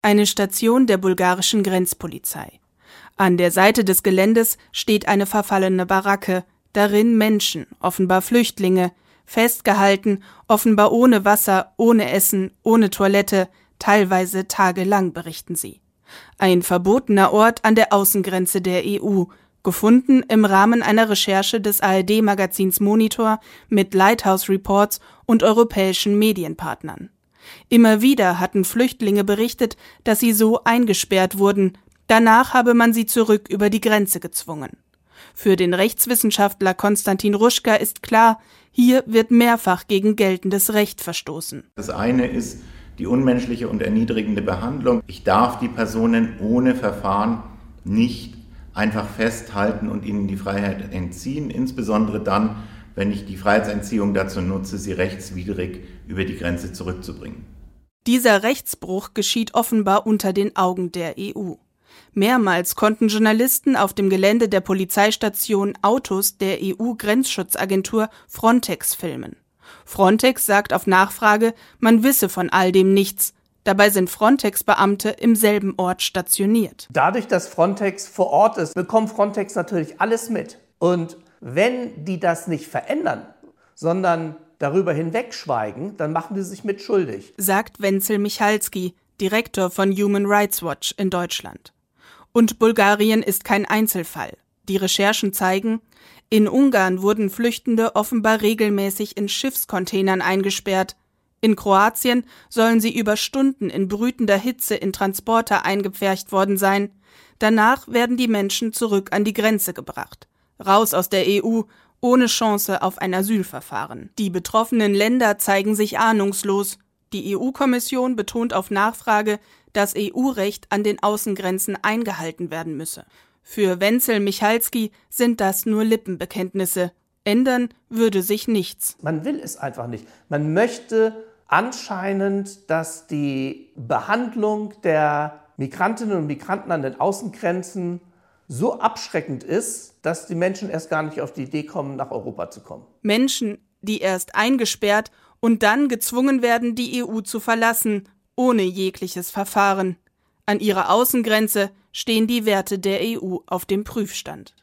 Eine Station der bulgarischen Grenzpolizei. An der Seite des Geländes steht eine verfallene Baracke, darin Menschen, offenbar Flüchtlinge, festgehalten, offenbar ohne Wasser, ohne Essen, ohne Toilette, teilweise tagelang, berichten sie. Ein verbotener Ort an der Außengrenze der EU, gefunden im Rahmen einer Recherche des ARD-Magazins Monitor mit Lighthouse Reports und europäischen Medienpartnern. Immer wieder hatten Flüchtlinge berichtet, dass sie so eingesperrt wurden, danach habe man sie zurück über die Grenze gezwungen. Für den Rechtswissenschaftler Konstantin Ruschka ist klar, hier wird mehrfach gegen geltendes Recht verstoßen. Das eine ist die unmenschliche und erniedrigende Behandlung. Ich darf die Personen ohne Verfahren nicht einfach festhalten und ihnen die Freiheit entziehen, insbesondere dann, wenn ich die Freiheitsentziehung dazu nutze, sie rechtswidrig über die Grenze zurückzubringen. Dieser Rechtsbruch geschieht offenbar unter den Augen der EU. Mehrmals konnten Journalisten auf dem Gelände der Polizeistation Autos der EU-Grenzschutzagentur Frontex filmen. Frontex sagt auf Nachfrage, man wisse von all dem nichts, Dabei sind Frontex-Beamte im selben Ort stationiert. Dadurch, dass Frontex vor Ort ist, bekommt Frontex natürlich alles mit. Und wenn die das nicht verändern, sondern darüber hinwegschweigen, dann machen die sich mit schuldig. Sagt Wenzel Michalski, Direktor von Human Rights Watch in Deutschland. Und Bulgarien ist kein Einzelfall. Die Recherchen zeigen, in Ungarn wurden Flüchtende offenbar regelmäßig in Schiffscontainern eingesperrt, in Kroatien sollen sie über Stunden in brütender Hitze in Transporter eingepfercht worden sein. Danach werden die Menschen zurück an die Grenze gebracht. Raus aus der EU, ohne Chance auf ein Asylverfahren. Die betroffenen Länder zeigen sich ahnungslos. Die EU-Kommission betont auf Nachfrage, dass EU-Recht an den Außengrenzen eingehalten werden müsse. Für Wenzel Michalski sind das nur Lippenbekenntnisse. Ändern würde sich nichts. Man will es einfach nicht. Man möchte anscheinend, dass die Behandlung der Migrantinnen und Migranten an den Außengrenzen so abschreckend ist, dass die Menschen erst gar nicht auf die Idee kommen, nach Europa zu kommen. Menschen, die erst eingesperrt und dann gezwungen werden, die EU zu verlassen, ohne jegliches Verfahren. An ihrer Außengrenze stehen die Werte der EU auf dem Prüfstand.